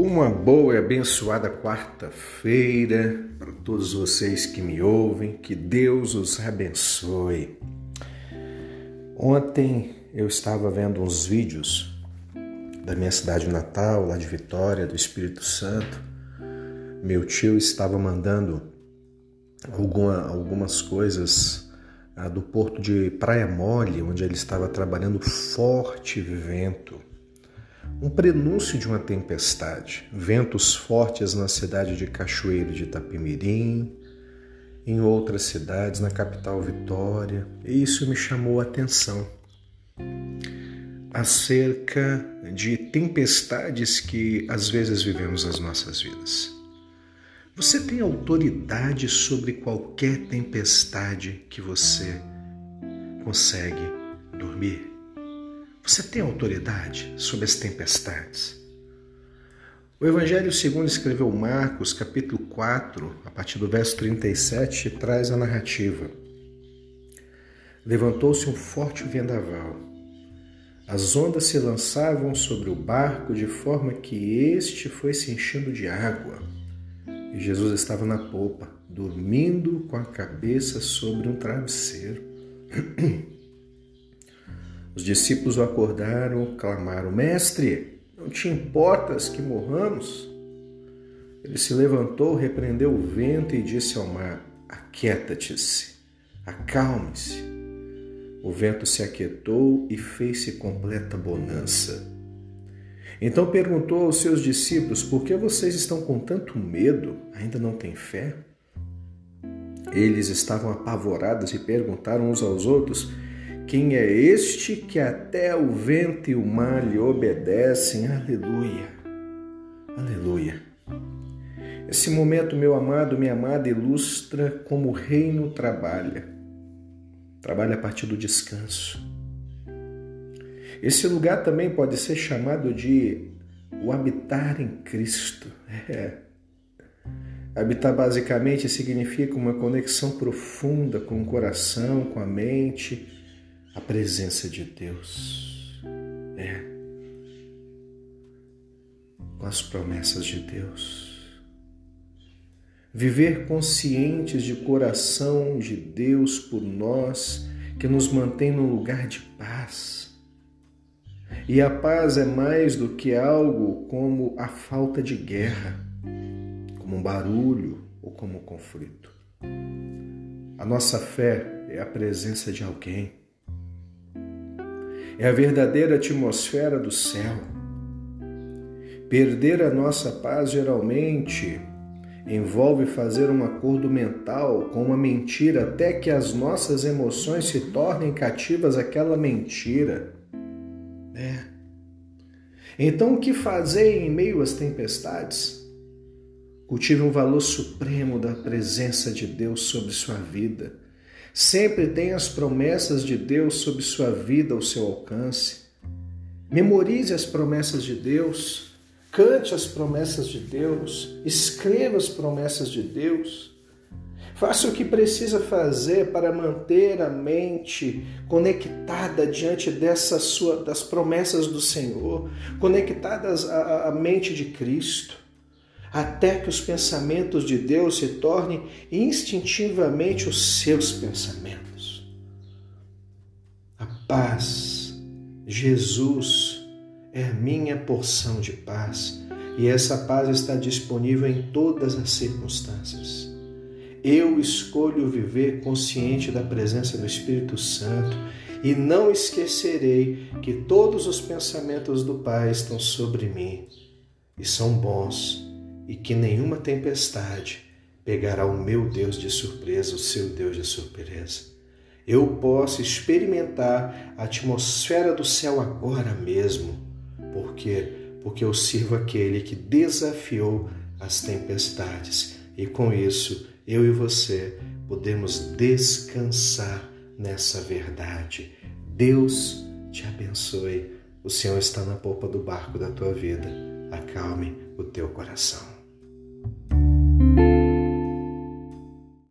Uma boa e abençoada quarta-feira para todos vocês que me ouvem, que Deus os abençoe. Ontem eu estava vendo uns vídeos da minha cidade natal, lá de Vitória, do Espírito Santo. Meu tio estava mandando alguma, algumas coisas ah, do porto de Praia Mole, onde ele estava trabalhando forte vento um prenúncio de uma tempestade, ventos fortes na cidade de Cachoeiro de Itapemirim, em outras cidades, na capital Vitória, e isso me chamou a atenção acerca de tempestades que às vezes vivemos nas nossas vidas. Você tem autoridade sobre qualquer tempestade que você consegue dormir? Você tem autoridade sobre as tempestades? O Evangelho segundo escreveu Marcos, capítulo 4, a partir do verso 37, traz a narrativa. Levantou-se um forte vendaval. As ondas se lançavam sobre o barco de forma que este foi se enchendo de água. E Jesus estava na popa, dormindo com a cabeça sobre um travesseiro. Os discípulos o acordaram, clamaram: Mestre, não te importas que morramos? Ele se levantou, repreendeu o vento e disse ao mar: Aquieta-te-se, acalme-se. O vento se aquietou e fez-se completa bonança. Então perguntou aos seus discípulos: Por que vocês estão com tanto medo? Ainda não têm fé? Eles estavam apavorados e perguntaram uns aos outros: quem é este que até o vento e o mar lhe obedecem? Aleluia. Aleluia. Esse momento, meu amado, minha amada, ilustra como o reino trabalha. Trabalha a partir do descanso. Esse lugar também pode ser chamado de o habitar em Cristo. É. Habitar basicamente significa uma conexão profunda com o coração, com a mente, a presença de Deus. É. Com as promessas de Deus. Viver conscientes de coração de Deus por nós, que nos mantém num lugar de paz. E a paz é mais do que algo como a falta de guerra, como um barulho ou como um conflito. A nossa fé é a presença de alguém é a verdadeira atmosfera do céu. Perder a nossa paz geralmente envolve fazer um acordo mental com uma mentira até que as nossas emoções se tornem cativas àquela mentira. É. Então, o que fazer em meio às tempestades? Cultive um valor supremo da presença de Deus sobre sua vida Sempre tenha as promessas de Deus sobre sua vida ao seu alcance. Memorize as promessas de Deus, cante as promessas de Deus, escreva as promessas de Deus. Faça o que precisa fazer para manter a mente conectada diante dessa sua, das promessas do Senhor, conectadas à, à mente de Cristo até que os pensamentos de Deus se tornem instintivamente os seus pensamentos. A paz, Jesus é a minha porção de paz e essa paz está disponível em todas as circunstâncias. Eu escolho viver consciente da presença do Espírito Santo e não esquecerei que todos os pensamentos do Pai estão sobre mim e são bons e que nenhuma tempestade pegará o meu Deus de surpresa, o seu Deus de surpresa. Eu posso experimentar a atmosfera do céu agora mesmo. Por quê? Porque eu sirvo aquele que desafiou as tempestades. E com isso, eu e você podemos descansar nessa verdade. Deus te abençoe. O Senhor está na polpa do barco da tua vida. Acalme o teu coração.